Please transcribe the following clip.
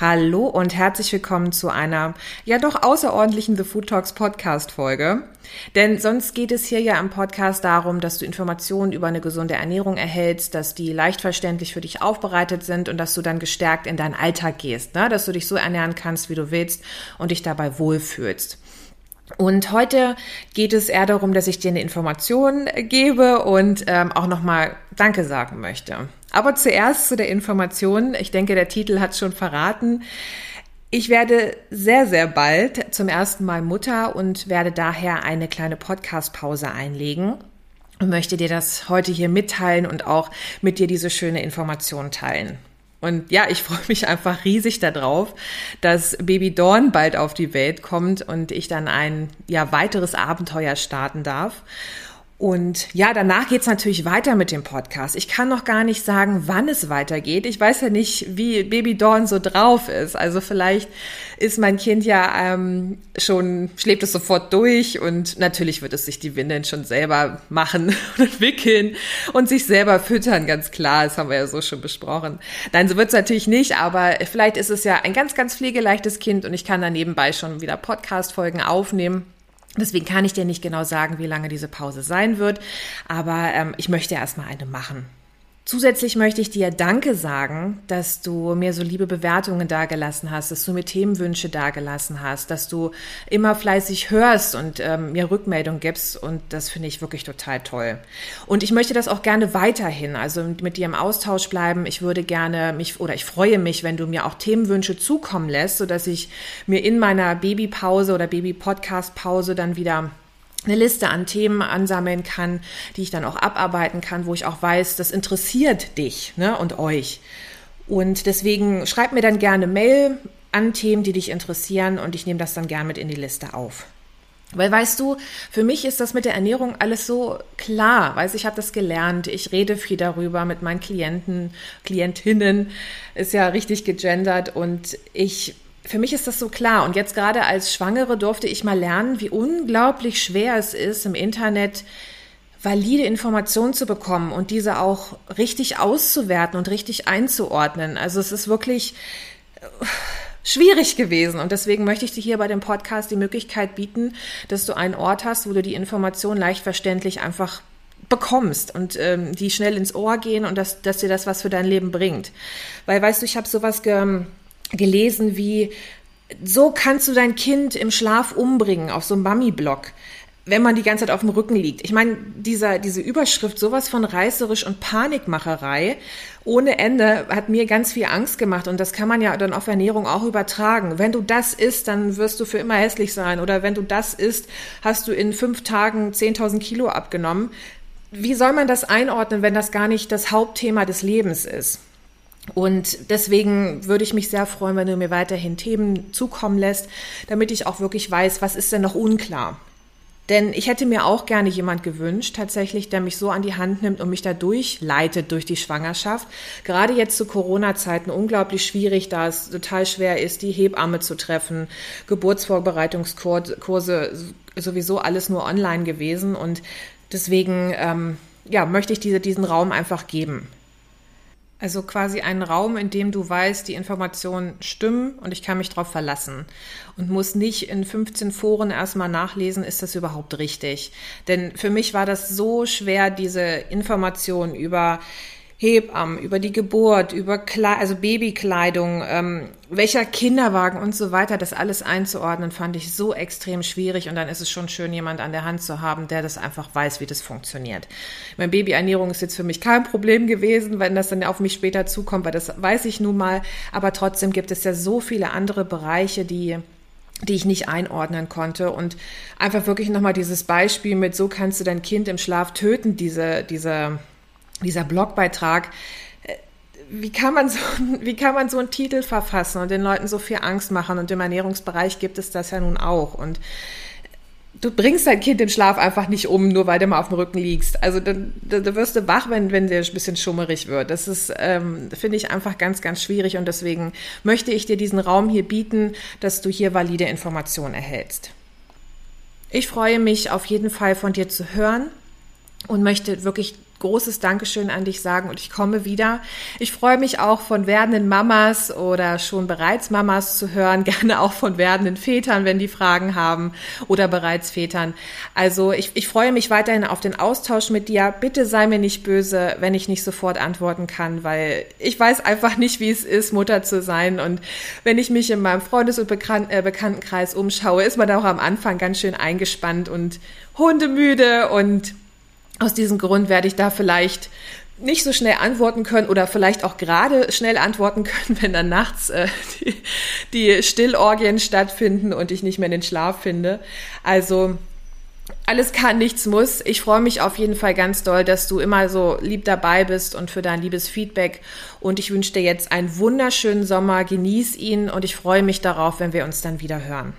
Hallo und herzlich willkommen zu einer ja doch außerordentlichen The Food Talks Podcast Folge. Denn sonst geht es hier ja im Podcast darum, dass du Informationen über eine gesunde Ernährung erhältst, dass die leicht verständlich für dich aufbereitet sind und dass du dann gestärkt in deinen Alltag gehst, ne? dass du dich so ernähren kannst, wie du willst und dich dabei wohlfühlst. Und heute geht es eher darum, dass ich dir eine Information gebe und ähm, auch nochmal Danke sagen möchte. Aber zuerst zu der Information. Ich denke, der Titel hat schon verraten. Ich werde sehr, sehr bald zum ersten Mal Mutter und werde daher eine kleine Podcast-Pause einlegen und möchte dir das heute hier mitteilen und auch mit dir diese schöne Information teilen. Und ja, ich freue mich einfach riesig darauf, dass Baby Dawn bald auf die Welt kommt und ich dann ein ja weiteres Abenteuer starten darf. Und ja, danach geht's natürlich weiter mit dem Podcast. Ich kann noch gar nicht sagen, wann es weitergeht. Ich weiß ja nicht, wie Baby Dawn so drauf ist. Also vielleicht ist mein Kind ja ähm, schon, schläft es sofort durch und natürlich wird es sich die Windeln schon selber machen und wickeln und sich selber füttern, ganz klar. Das haben wir ja so schon besprochen. Nein, so wird's natürlich nicht, aber vielleicht ist es ja ein ganz, ganz pflegeleichtes Kind und ich kann da nebenbei schon wieder Podcast-Folgen aufnehmen. Deswegen kann ich dir nicht genau sagen, wie lange diese Pause sein wird, aber ähm, ich möchte erstmal eine machen. Zusätzlich möchte ich dir Danke sagen, dass du mir so liebe Bewertungen dagelassen hast, dass du mir Themenwünsche dagelassen hast, dass du immer fleißig hörst und ähm, mir Rückmeldung gibst und das finde ich wirklich total toll. Und ich möchte das auch gerne weiterhin, also mit dir im Austausch bleiben. Ich würde gerne mich oder ich freue mich, wenn du mir auch Themenwünsche zukommen lässt, sodass ich mir in meiner Babypause oder Baby-Podcast-Pause dann wieder eine Liste an Themen ansammeln kann, die ich dann auch abarbeiten kann, wo ich auch weiß, das interessiert dich ne, und euch. Und deswegen schreib mir dann gerne Mail an Themen, die dich interessieren und ich nehme das dann gerne mit in die Liste auf. Weil weißt du, für mich ist das mit der Ernährung alles so klar. Weiß ich habe das gelernt. Ich rede viel darüber mit meinen Klienten, Klientinnen. Ist ja richtig gegendert und ich für mich ist das so klar. Und jetzt gerade als Schwangere durfte ich mal lernen, wie unglaublich schwer es ist, im Internet valide Informationen zu bekommen und diese auch richtig auszuwerten und richtig einzuordnen. Also es ist wirklich äh, schwierig gewesen. Und deswegen möchte ich dir hier bei dem Podcast die Möglichkeit bieten, dass du einen Ort hast, wo du die Information leicht verständlich einfach bekommst und ähm, die schnell ins Ohr gehen und dass, dass dir das was für dein Leben bringt. Weil, weißt du, ich habe sowas ge gelesen wie, so kannst du dein Kind im Schlaf umbringen auf so einem Mami-Blog wenn man die ganze Zeit auf dem Rücken liegt. Ich meine, dieser, diese Überschrift, sowas von reißerisch und Panikmacherei ohne Ende hat mir ganz viel Angst gemacht und das kann man ja dann auf Ernährung auch übertragen. Wenn du das isst, dann wirst du für immer hässlich sein oder wenn du das isst, hast du in fünf Tagen 10.000 Kilo abgenommen. Wie soll man das einordnen, wenn das gar nicht das Hauptthema des Lebens ist? Und deswegen würde ich mich sehr freuen, wenn du mir weiterhin Themen zukommen lässt, damit ich auch wirklich weiß, was ist denn noch unklar. Denn ich hätte mir auch gerne jemand gewünscht, tatsächlich, der mich so an die Hand nimmt und mich da durchleitet durch die Schwangerschaft. Gerade jetzt zu Corona-Zeiten unglaublich schwierig, da es total schwer ist, die Hebamme zu treffen. Geburtsvorbereitungskurse sowieso alles nur online gewesen. Und deswegen, ähm, ja, möchte ich diese, diesen Raum einfach geben. Also quasi einen Raum, in dem du weißt, die Informationen stimmen und ich kann mich darauf verlassen und muss nicht in 15 Foren erstmal nachlesen, ist das überhaupt richtig. Denn für mich war das so schwer, diese Informationen über Hebammen, über die Geburt, über Kle also Babykleidung, ähm, welcher Kinderwagen und so weiter, das alles einzuordnen, fand ich so extrem schwierig. Und dann ist es schon schön, jemand an der Hand zu haben, der das einfach weiß, wie das funktioniert. Meine Babyernährung ist jetzt für mich kein Problem gewesen, wenn das dann auf mich später zukommt, weil das weiß ich nun mal. Aber trotzdem gibt es ja so viele andere Bereiche, die die ich nicht einordnen konnte und einfach wirklich nochmal dieses Beispiel mit so kannst du dein Kind im Schlaf töten, diese, diese dieser Blogbeitrag, äh, wie kann man so, wie kann man so einen Titel verfassen und den Leuten so viel Angst machen? Und im Ernährungsbereich gibt es das ja nun auch. Und du bringst dein Kind im Schlaf einfach nicht um, nur weil du mal auf dem Rücken liegst. Also dann, da wirst du wach, wenn, wenn der ein bisschen schummerig wird. Das ist, ähm, finde ich einfach ganz, ganz schwierig und deswegen möchte ich dir diesen Raum hier bieten, dass du hier valide Informationen erhältst. Ich freue mich auf jeden Fall von dir zu hören und möchte wirklich großes Dankeschön an dich sagen und ich komme wieder. Ich freue mich auch von werdenden Mamas oder schon bereits Mamas zu hören, gerne auch von werdenden Vätern, wenn die Fragen haben oder bereits Vätern. Also ich, ich freue mich weiterhin auf den Austausch mit dir. Bitte sei mir nicht böse, wenn ich nicht sofort antworten kann, weil ich weiß einfach nicht, wie es ist, Mutter zu sein. Und wenn ich mich in meinem Freundes- und Bekan äh, Bekanntenkreis umschaue, ist man auch am Anfang ganz schön eingespannt und hundemüde und aus diesem Grund werde ich da vielleicht nicht so schnell antworten können oder vielleicht auch gerade schnell antworten können, wenn dann nachts äh, die, die Stillorgien stattfinden und ich nicht mehr den Schlaf finde. Also alles kann, nichts muss. Ich freue mich auf jeden Fall ganz doll, dass du immer so lieb dabei bist und für dein liebes Feedback. Und ich wünsche dir jetzt einen wunderschönen Sommer. Genieß ihn und ich freue mich darauf, wenn wir uns dann wieder hören.